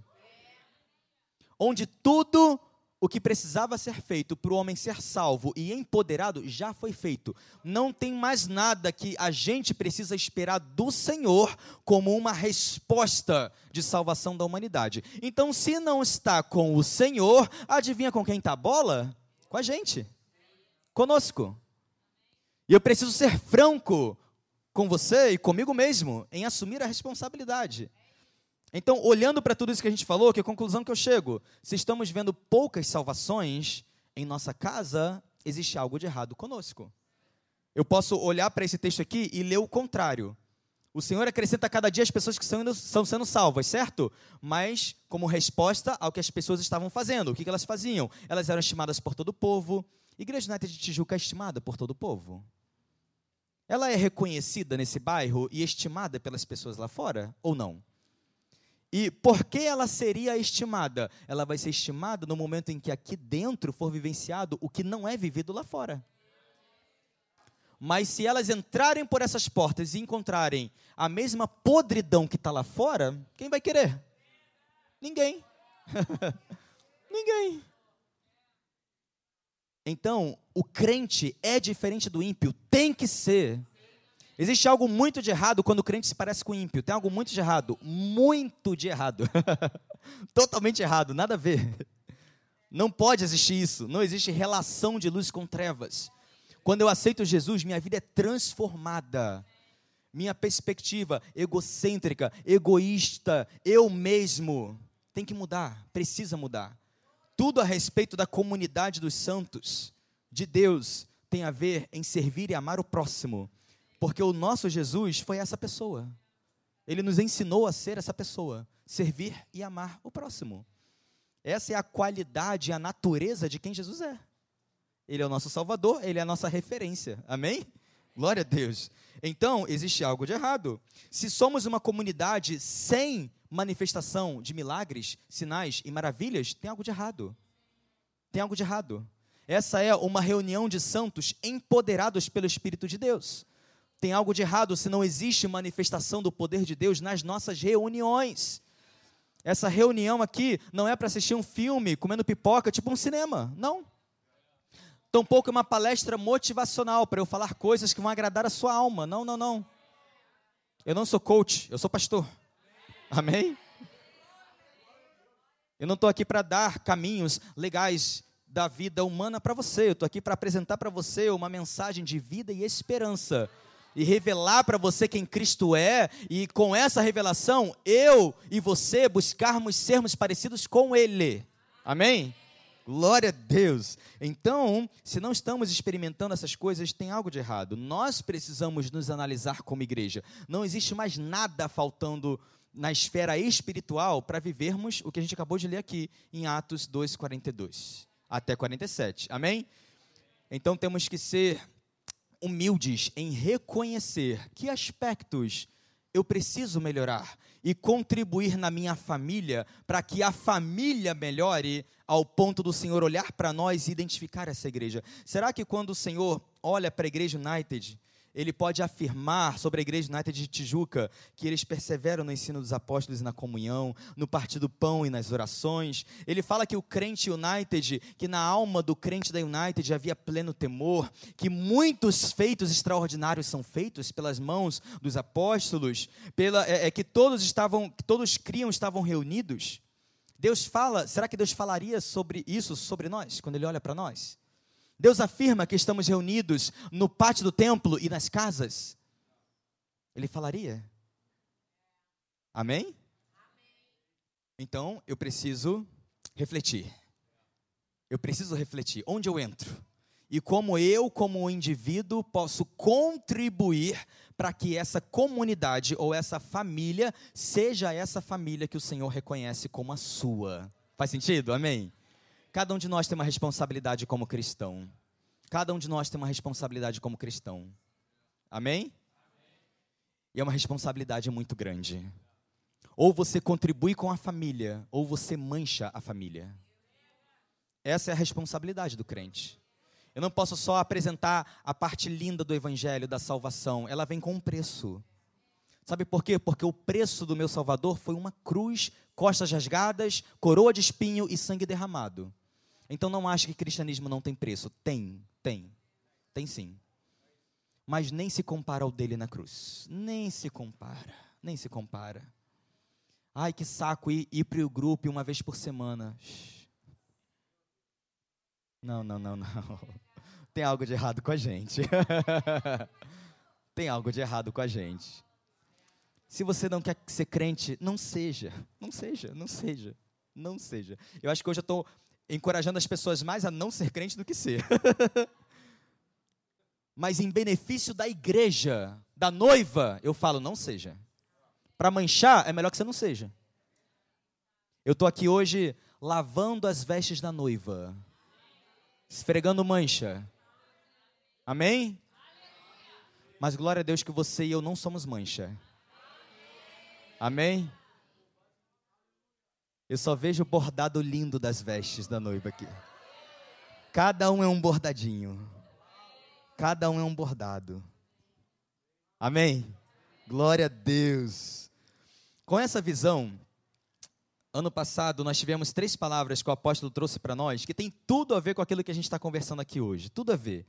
Onde tudo o que precisava ser feito para o homem ser salvo e empoderado já foi feito. Não tem mais nada que a gente precisa esperar do Senhor como uma resposta de salvação da humanidade. Então, se não está com o Senhor, adivinha com quem está a bola? Com a gente, conosco. E eu preciso ser franco com você e comigo mesmo em assumir a responsabilidade. Então, olhando para tudo isso que a gente falou, que a conclusão que eu chego? Se estamos vendo poucas salvações em nossa casa, existe algo de errado conosco. Eu posso olhar para esse texto aqui e ler o contrário. O Senhor acrescenta a cada dia as pessoas que são, são sendo salvas, certo? Mas como resposta ao que as pessoas estavam fazendo. O que, que elas faziam? Elas eram estimadas por todo o povo. Igreja United de Tijuca é estimada por todo o povo? ela é reconhecida nesse bairro e estimada pelas pessoas lá fora ou não? E por que ela seria estimada? Ela vai ser estimada no momento em que aqui dentro for vivenciado o que não é vivido lá fora. Mas se elas entrarem por essas portas e encontrarem a mesma podridão que está lá fora, quem vai querer? Ninguém. (laughs) Ninguém. Então, o crente é diferente do ímpio, tem que ser. Existe algo muito de errado quando o crente se parece com o ímpio. Tem algo muito de errado, muito de errado. (laughs) Totalmente errado, nada a ver. Não pode existir isso. Não existe relação de luz com trevas. Quando eu aceito Jesus, minha vida é transformada. Minha perspectiva egocêntrica, egoísta, eu mesmo, tem que mudar, precisa mudar. Tudo a respeito da comunidade dos santos, de Deus, tem a ver em servir e amar o próximo. Porque o nosso Jesus foi essa pessoa. Ele nos ensinou a ser essa pessoa, servir e amar o próximo. Essa é a qualidade, a natureza de quem Jesus é. Ele é o nosso Salvador, ele é a nossa referência. Amém? Glória a Deus. Então, existe algo de errado. Se somos uma comunidade sem manifestação de milagres, sinais e maravilhas, tem algo de errado. Tem algo de errado. Essa é uma reunião de santos empoderados pelo Espírito de Deus. Tem algo de errado se não existe manifestação do poder de Deus nas nossas reuniões. Essa reunião aqui não é para assistir um filme comendo pipoca, tipo um cinema. Não. Tampouco é uma palestra motivacional para eu falar coisas que vão agradar a sua alma. Não, não, não. Eu não sou coach, eu sou pastor. Amém? Eu não estou aqui para dar caminhos legais da vida humana para você. Eu estou aqui para apresentar para você uma mensagem de vida e esperança. E revelar para você quem Cristo é, e com essa revelação, eu e você buscarmos sermos parecidos com Ele. Amém? Glória a Deus. Então, se não estamos experimentando essas coisas, tem algo de errado. Nós precisamos nos analisar como igreja. Não existe mais nada faltando na esfera espiritual para vivermos o que a gente acabou de ler aqui em Atos 2, 42 até 47. Amém? Então temos que ser humildes em reconhecer que aspectos eu preciso melhorar e contribuir na minha família para que a família melhore ao ponto do Senhor olhar para nós e identificar essa igreja. Será que quando o Senhor olha para a igreja United, ele pode afirmar sobre a Igreja United de Tijuca que eles perseveram no ensino dos apóstolos e na comunhão, no partir do pão e nas orações. Ele fala que o crente United, que na alma do crente da United havia pleno temor, que muitos feitos extraordinários são feitos pelas mãos dos apóstolos, pela, é, é que todos estavam, todos criam estavam reunidos. Deus fala, será que Deus falaria sobre isso sobre nós quando ele olha para nós? Deus afirma que estamos reunidos no pátio do templo e nas casas. Ele falaria? Amém? Então eu preciso refletir. Eu preciso refletir onde eu entro e como eu, como indivíduo, posso contribuir para que essa comunidade ou essa família seja essa família que o Senhor reconhece como a sua. Faz sentido? Amém? Cada um de nós tem uma responsabilidade como cristão. Cada um de nós tem uma responsabilidade como cristão. Amém? E é uma responsabilidade muito grande. Ou você contribui com a família, ou você mancha a família. Essa é a responsabilidade do crente. Eu não posso só apresentar a parte linda do evangelho da salvação, ela vem com um preço. Sabe por quê? Porque o preço do meu Salvador foi uma cruz, costas rasgadas, coroa de espinho e sangue derramado. Então não ache que cristianismo não tem preço. Tem, tem. Tem sim. Mas nem se compara ao dele na cruz. Nem se compara. Nem se compara. Ai, que saco ir, ir para o grupo uma vez por semana. Não, não, não, não. (laughs) Tem algo de errado com a gente. (laughs) Tem algo de errado com a gente. Se você não quer ser crente, não seja. Não seja, não seja. Não seja. Eu acho que hoje eu estou encorajando as pessoas mais a não ser crente do que ser. (laughs) Mas em benefício da igreja, da noiva, eu falo, não seja. Para manchar, é melhor que você não seja. Eu estou aqui hoje lavando as vestes da noiva, esfregando mancha. Amém? Mas glória a Deus que você e eu não somos mancha. Amém? Eu só vejo o bordado lindo das vestes da noiva aqui. Cada um é um bordadinho. Cada um é um bordado. Amém? Glória a Deus. Com essa visão, ano passado nós tivemos três palavras que o apóstolo trouxe para nós que tem tudo a ver com aquilo que a gente está conversando aqui hoje. Tudo a ver.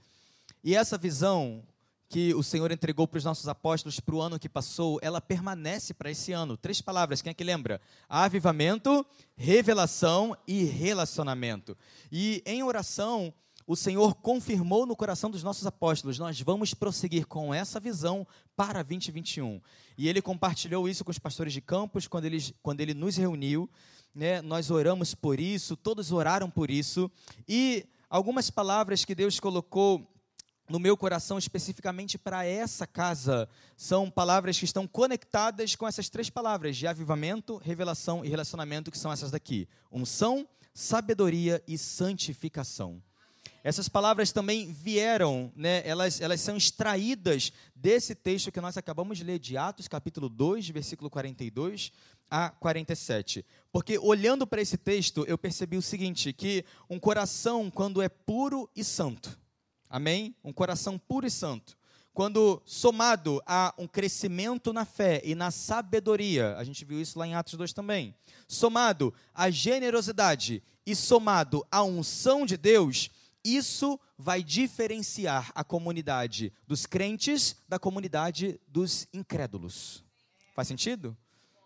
E essa visão que o Senhor entregou para os nossos apóstolos para o ano que passou, ela permanece para esse ano. Três palavras, quem é que lembra? Avivamento, revelação e relacionamento. E em oração, o Senhor confirmou no coração dos nossos apóstolos: nós vamos prosseguir com essa visão para 2021. E ele compartilhou isso com os pastores de campos quando ele, quando ele nos reuniu. Né? Nós oramos por isso, todos oraram por isso. E algumas palavras que Deus colocou no meu coração especificamente para essa casa. São palavras que estão conectadas com essas três palavras de avivamento, revelação e relacionamento, que são essas daqui: unção, sabedoria e santificação. Essas palavras também vieram, né, elas, elas são extraídas desse texto que nós acabamos de ler, de Atos, capítulo 2, versículo 42 a 47. Porque olhando para esse texto, eu percebi o seguinte: que um coração, quando é puro e santo, Amém? Um coração puro e santo. Quando somado a um crescimento na fé e na sabedoria, a gente viu isso lá em Atos 2 também. Somado à generosidade e somado à unção de Deus, Isso vai diferenciar a comunidade dos crentes da comunidade dos incrédulos. Faz sentido?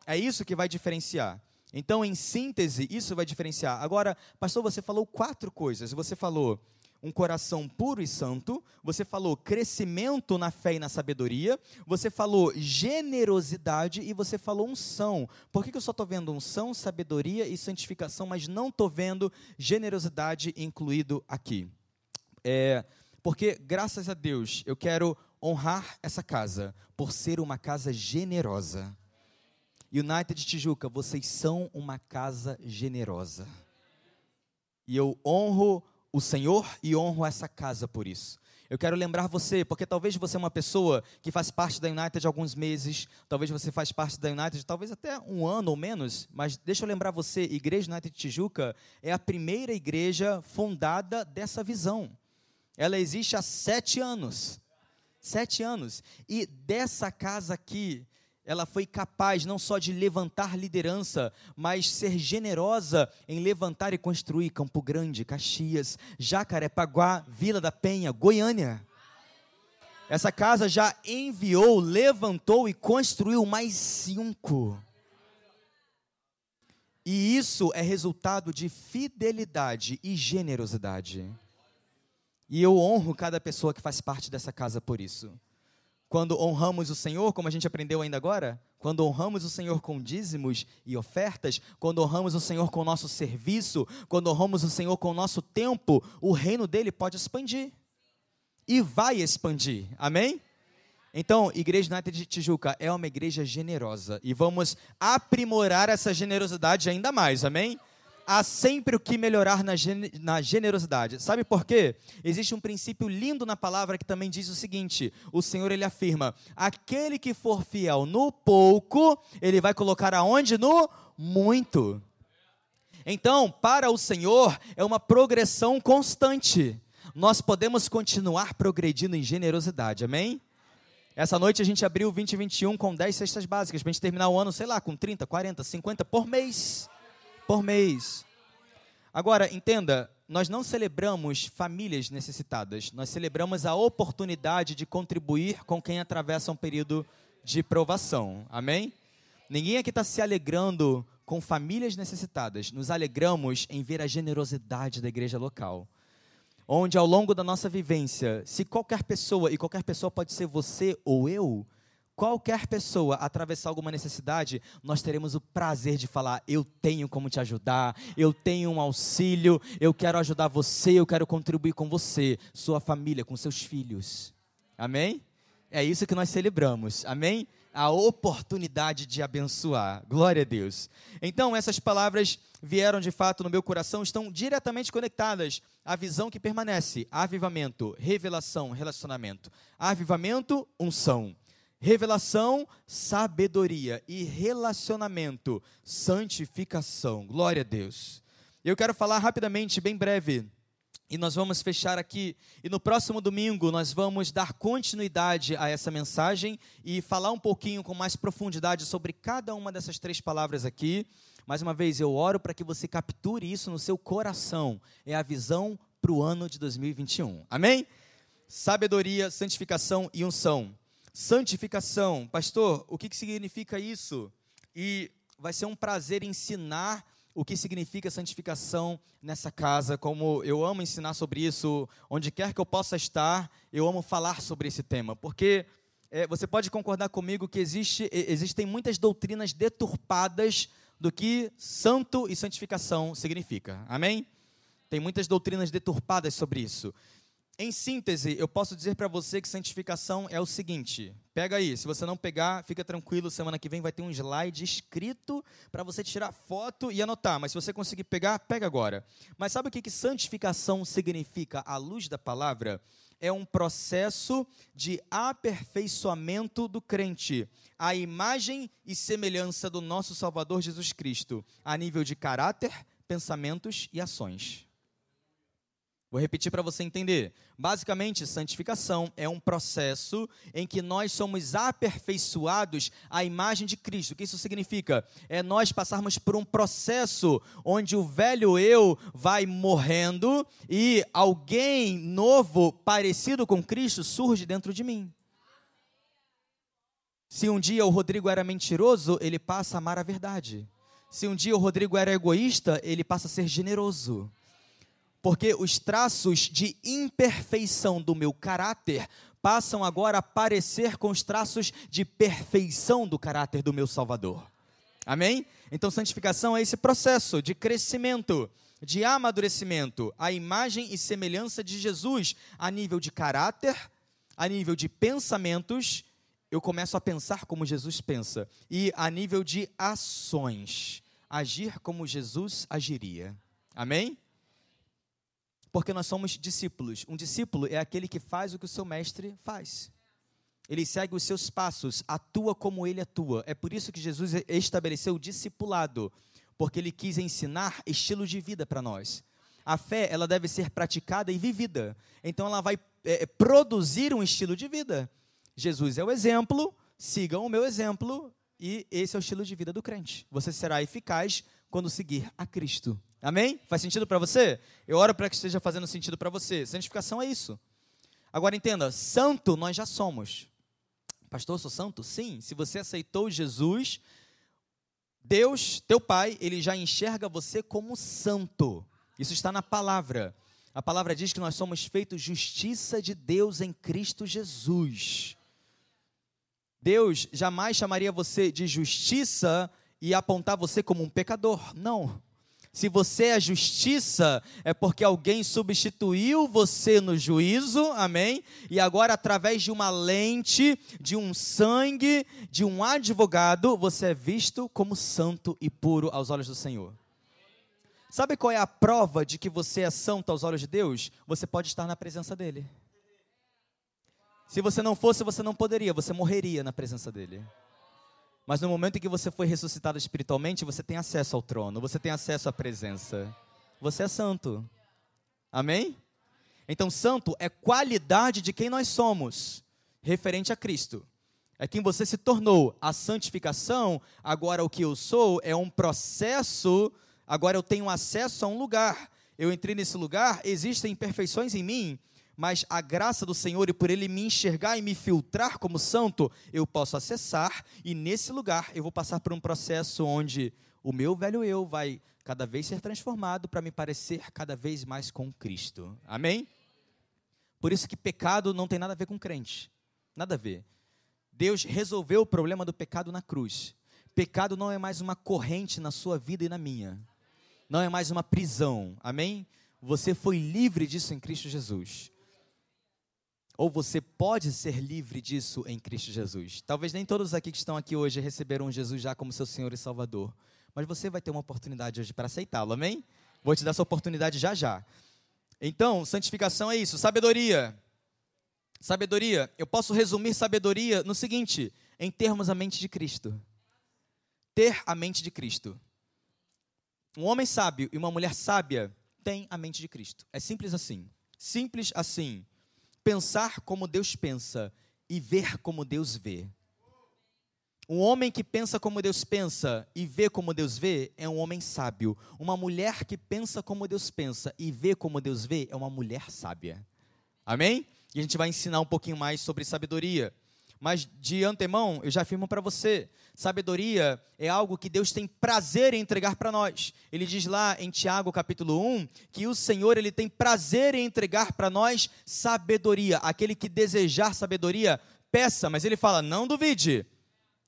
É isso que vai diferenciar. Então, em síntese, isso vai diferenciar. Agora, pastor, você falou quatro coisas. Você falou um coração puro e santo, você falou crescimento na fé e na sabedoria, você falou generosidade e você falou unção. Por que, que eu só estou vendo unção, sabedoria e santificação, mas não estou vendo generosidade incluído aqui? É, porque, graças a Deus, eu quero honrar essa casa por ser uma casa generosa. United Tijuca, vocês são uma casa generosa. E eu honro o Senhor e honro essa casa por isso. Eu quero lembrar você, porque talvez você é uma pessoa que faz parte da United há alguns meses, talvez você faz parte da United talvez até um ano ou menos, mas deixa eu lembrar você, Igreja United Tijuca é a primeira igreja fundada dessa visão. Ela existe há sete anos. Sete anos. E dessa casa aqui, ela foi capaz não só de levantar liderança, mas ser generosa em levantar e construir Campo Grande, Caxias, Jacarepaguá, Vila da Penha, Goiânia. Essa casa já enviou, levantou e construiu mais cinco. E isso é resultado de fidelidade e generosidade. E eu honro cada pessoa que faz parte dessa casa por isso. Quando honramos o Senhor, como a gente aprendeu ainda agora, quando honramos o Senhor com dízimos e ofertas, quando honramos o Senhor com o nosso serviço, quando honramos o Senhor com o nosso tempo, o reino dele pode expandir. E vai expandir. Amém? Então, Igreja United de Tijuca é uma igreja generosa e vamos aprimorar essa generosidade ainda mais. Amém? Há sempre o que melhorar na, gen na generosidade. Sabe por quê? Existe um princípio lindo na palavra que também diz o seguinte: o Senhor ele afirma: aquele que for fiel no pouco, ele vai colocar aonde? No muito. Então, para o Senhor, é uma progressão constante. Nós podemos continuar progredindo em generosidade, amém? Essa noite a gente abriu 2021 com 10 cestas básicas, para a gente terminar o ano, sei lá, com 30, 40, 50 por mês por mês. Agora, entenda, nós não celebramos famílias necessitadas, nós celebramos a oportunidade de contribuir com quem atravessa um período de provação. Amém? Ninguém aqui está se alegrando com famílias necessitadas, nos alegramos em ver a generosidade da igreja local. Onde ao longo da nossa vivência, se qualquer pessoa, e qualquer pessoa pode ser você ou eu, qualquer pessoa atravessar alguma necessidade, nós teremos o prazer de falar: eu tenho como te ajudar, eu tenho um auxílio, eu quero ajudar você, eu quero contribuir com você, sua família, com seus filhos. Amém? É isso que nós celebramos. Amém? A oportunidade de abençoar. Glória a Deus. Então, essas palavras vieram de fato no meu coração, estão diretamente conectadas à visão que permanece: avivamento, revelação, relacionamento. Avivamento, unção Revelação, sabedoria e relacionamento, santificação. Glória a Deus. Eu quero falar rapidamente, bem breve, e nós vamos fechar aqui. E no próximo domingo nós vamos dar continuidade a essa mensagem e falar um pouquinho com mais profundidade sobre cada uma dessas três palavras aqui. Mais uma vez, eu oro para que você capture isso no seu coração. É a visão para o ano de 2021. Amém? Sabedoria, santificação e unção. Santificação. Pastor, o que, que significa isso? E vai ser um prazer ensinar o que significa santificação nessa casa, como eu amo ensinar sobre isso, onde quer que eu possa estar, eu amo falar sobre esse tema, porque é, você pode concordar comigo que existe, existem muitas doutrinas deturpadas do que santo e santificação significa, amém? Tem muitas doutrinas deturpadas sobre isso. Em síntese, eu posso dizer para você que santificação é o seguinte: pega aí, se você não pegar, fica tranquilo, semana que vem vai ter um slide escrito para você tirar foto e anotar, mas se você conseguir pegar, pega agora. Mas sabe o que, que santificação significa à luz da palavra? É um processo de aperfeiçoamento do crente, à imagem e semelhança do nosso Salvador Jesus Cristo, a nível de caráter, pensamentos e ações. Vou repetir para você entender. Basicamente, santificação é um processo em que nós somos aperfeiçoados à imagem de Cristo. O que isso significa? É nós passarmos por um processo onde o velho eu vai morrendo e alguém novo, parecido com Cristo, surge dentro de mim. Se um dia o Rodrigo era mentiroso, ele passa a amar a verdade. Se um dia o Rodrigo era egoísta, ele passa a ser generoso porque os traços de imperfeição do meu caráter passam agora a parecer com os traços de perfeição do caráter do meu Salvador. Amém? Então, santificação é esse processo de crescimento, de amadurecimento, a imagem e semelhança de Jesus a nível de caráter, a nível de pensamentos, eu começo a pensar como Jesus pensa, e a nível de ações, agir como Jesus agiria. Amém? Porque nós somos discípulos. Um discípulo é aquele que faz o que o seu mestre faz. Ele segue os seus passos, atua como ele atua. É por isso que Jesus estabeleceu o discipulado, porque ele quis ensinar estilo de vida para nós. A fé, ela deve ser praticada e vivida. Então ela vai é, produzir um estilo de vida. Jesus é o exemplo, sigam o meu exemplo, e esse é o estilo de vida do crente. Você será eficaz quando seguir a Cristo. Amém? Faz sentido para você? Eu oro para que esteja fazendo sentido para você. Santificação é isso. Agora entenda, santo nós já somos. Pastor, sou santo? Sim. Se você aceitou Jesus, Deus, teu Pai, ele já enxerga você como santo. Isso está na palavra. A palavra diz que nós somos feitos justiça de Deus em Cristo Jesus. Deus jamais chamaria você de justiça e apontar você como um pecador. Não. Se você é justiça, é porque alguém substituiu você no juízo, amém? E agora, através de uma lente, de um sangue, de um advogado, você é visto como santo e puro aos olhos do Senhor. Sabe qual é a prova de que você é santo aos olhos de Deus? Você pode estar na presença dEle. Se você não fosse, você não poderia, você morreria na presença dEle. Mas no momento em que você foi ressuscitado espiritualmente, você tem acesso ao trono, você tem acesso à presença. Você é santo. Amém? Então, santo é qualidade de quem nós somos, referente a Cristo. É quem você se tornou. A santificação, agora o que eu sou, é um processo, agora eu tenho acesso a um lugar. Eu entrei nesse lugar, existem imperfeições em mim, mas a graça do Senhor e por Ele me enxergar e me filtrar como santo, eu posso acessar e nesse lugar eu vou passar por um processo onde o meu velho eu vai cada vez ser transformado para me parecer cada vez mais com Cristo. Amém? Por isso que pecado não tem nada a ver com crente. Nada a ver. Deus resolveu o problema do pecado na cruz. Pecado não é mais uma corrente na sua vida e na minha. Não é mais uma prisão. Amém? Você foi livre disso em Cristo Jesus. Ou você pode ser livre disso em Cristo Jesus. Talvez nem todos aqui que estão aqui hoje receberam Jesus já como seu Senhor e Salvador. Mas você vai ter uma oportunidade hoje para aceitá-lo, amém? Vou te dar essa oportunidade já já. Então, santificação é isso. Sabedoria. Sabedoria. Eu posso resumir sabedoria no seguinte: em termos a mente de Cristo. Ter a mente de Cristo. Um homem sábio e uma mulher sábia têm a mente de Cristo. É simples assim. Simples assim pensar como Deus pensa e ver como Deus vê. Um homem que pensa como Deus pensa e vê como Deus vê é um homem sábio. Uma mulher que pensa como Deus pensa e vê como Deus vê é uma mulher sábia. Amém? E a gente vai ensinar um pouquinho mais sobre sabedoria. Mas de antemão, eu já afirmo para você: sabedoria é algo que Deus tem prazer em entregar para nós. Ele diz lá em Tiago capítulo 1 que o Senhor ele tem prazer em entregar para nós sabedoria. Aquele que desejar sabedoria, peça, mas ele fala: não duvide.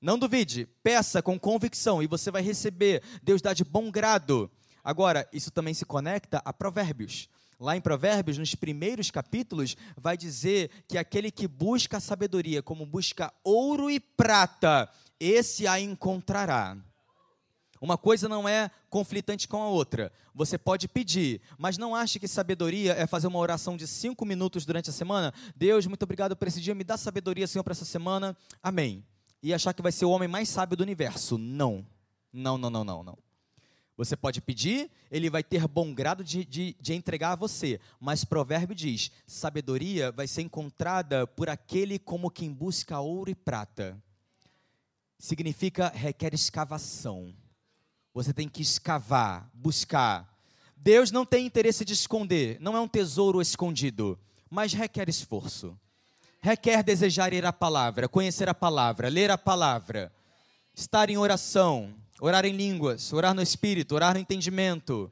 Não duvide, peça com convicção e você vai receber. Deus dá de bom grado. Agora, isso também se conecta a Provérbios. Lá em Provérbios, nos primeiros capítulos, vai dizer que aquele que busca a sabedoria, como busca ouro e prata, esse a encontrará. Uma coisa não é conflitante com a outra. Você pode pedir, mas não ache que sabedoria é fazer uma oração de cinco minutos durante a semana. Deus, muito obrigado por esse dia, me dá sabedoria, Senhor, para essa semana. Amém. E achar que vai ser o homem mais sábio do universo. Não. Não, não, não, não, não. Você pode pedir, ele vai ter bom grado de, de, de, entregar a você. Mas provérbio diz: sabedoria vai ser encontrada por aquele como quem busca ouro e prata. Significa requer escavação. Você tem que escavar, buscar. Deus não tem interesse de esconder, não é um tesouro escondido, mas requer esforço. Requer desejar ir à palavra, conhecer a palavra, ler a palavra, estar em oração, orar em línguas, orar no espírito, orar no entendimento,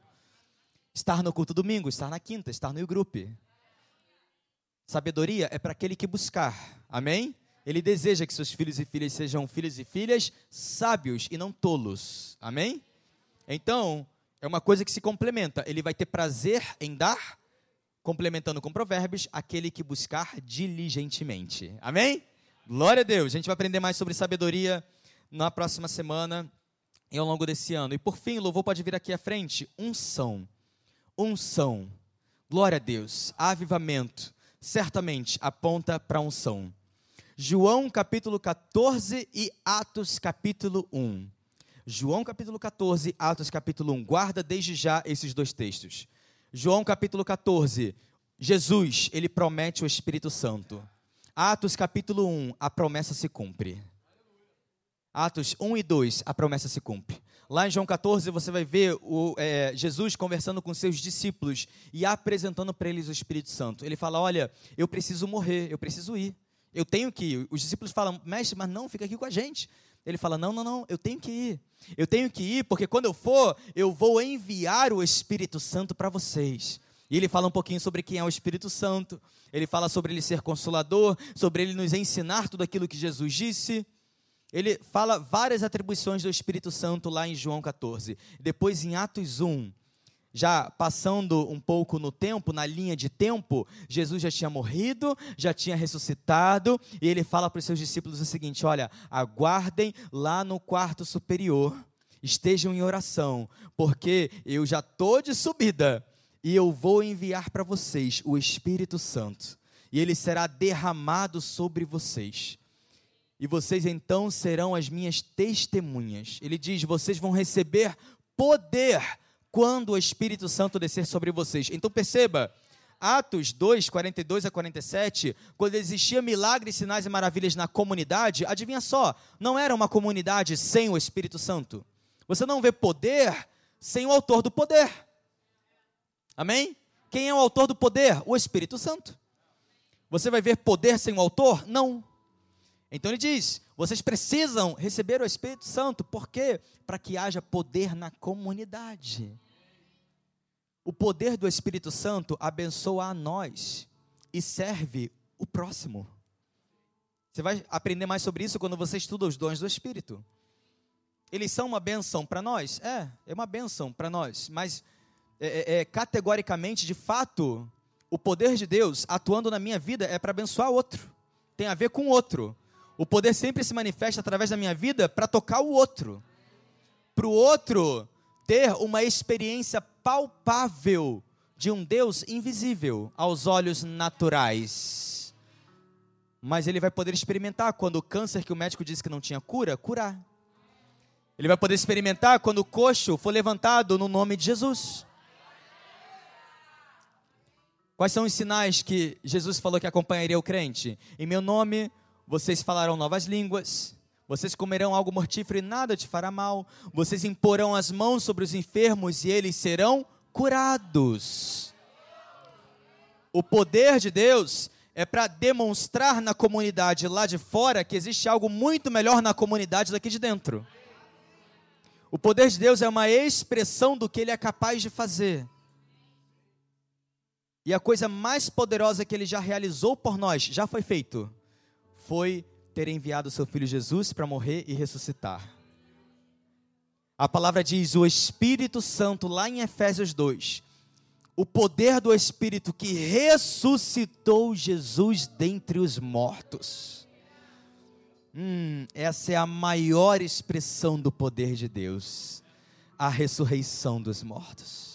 estar no culto domingo, estar na quinta, estar no grupo. Sabedoria é para aquele que buscar. Amém? Ele deseja que seus filhos e filhas sejam filhos e filhas sábios e não tolos. Amém? Então, é uma coisa que se complementa. Ele vai ter prazer em dar, complementando com provérbios, aquele que buscar diligentemente. Amém? Glória a Deus. A gente vai aprender mais sobre sabedoria na próxima semana e ao longo desse ano. E por fim, louvor pode vir aqui à frente. Unção. Unção. Glória a Deus. Avivamento. Certamente aponta para unção. João capítulo 14 e Atos capítulo 1. João capítulo 14, Atos capítulo 1. Guarda desde já esses dois textos. João capítulo 14, Jesus, ele promete o Espírito Santo. Atos capítulo 1, a promessa se cumpre. Atos 1 e 2, a promessa se cumpre. Lá em João 14, você vai ver o, é, Jesus conversando com seus discípulos e apresentando para eles o Espírito Santo. Ele fala: Olha, eu preciso morrer, eu preciso ir. Eu tenho que ir. Os discípulos falam: Mestre, mas não, fica aqui com a gente. Ele fala: Não, não, não, eu tenho que ir. Eu tenho que ir, porque quando eu for, eu vou enviar o Espírito Santo para vocês. E ele fala um pouquinho sobre quem é o Espírito Santo. Ele fala sobre ele ser consolador, sobre ele nos ensinar tudo aquilo que Jesus disse. Ele fala várias atribuições do Espírito Santo lá em João 14. Depois, em Atos 1, já passando um pouco no tempo, na linha de tempo, Jesus já tinha morrido, já tinha ressuscitado, e ele fala para os seus discípulos o seguinte: olha, aguardem lá no quarto superior, estejam em oração, porque eu já estou de subida e eu vou enviar para vocês o Espírito Santo, e ele será derramado sobre vocês e vocês então serão as minhas testemunhas. Ele diz: vocês vão receber poder quando o Espírito Santo descer sobre vocês. Então perceba, Atos 2, 42 a 47, quando existia milagres, sinais e maravilhas na comunidade, adivinha só, não era uma comunidade sem o Espírito Santo. Você não vê poder sem o autor do poder. Amém? Quem é o autor do poder? O Espírito Santo. Você vai ver poder sem o autor? Não. Então ele diz: vocês precisam receber o Espírito Santo, por quê? Para que haja poder na comunidade. O poder do Espírito Santo abençoa a nós e serve o próximo. Você vai aprender mais sobre isso quando você estuda os dons do Espírito. Eles são uma benção para nós? É, é uma benção para nós, mas é, é, é, categoricamente, de fato, o poder de Deus atuando na minha vida é para abençoar outro, tem a ver com outro. O poder sempre se manifesta através da minha vida para tocar o outro. Para o outro ter uma experiência palpável de um Deus invisível aos olhos naturais. Mas ele vai poder experimentar quando o câncer que o médico disse que não tinha cura, curar. Ele vai poder experimentar quando o coxo for levantado no nome de Jesus. Quais são os sinais que Jesus falou que acompanharia o crente? Em meu nome vocês falarão novas línguas, vocês comerão algo mortífero e nada te fará mal, vocês imporão as mãos sobre os enfermos e eles serão curados. O poder de Deus é para demonstrar na comunidade lá de fora que existe algo muito melhor na comunidade daqui de dentro. O poder de Deus é uma expressão do que ele é capaz de fazer. E a coisa mais poderosa que ele já realizou por nós já foi feito foi ter enviado o seu filho Jesus para morrer e ressuscitar. A palavra diz: o Espírito Santo, lá em Efésios 2, o poder do Espírito que ressuscitou Jesus dentre os mortos. Hum, essa é a maior expressão do poder de Deus, a ressurreição dos mortos.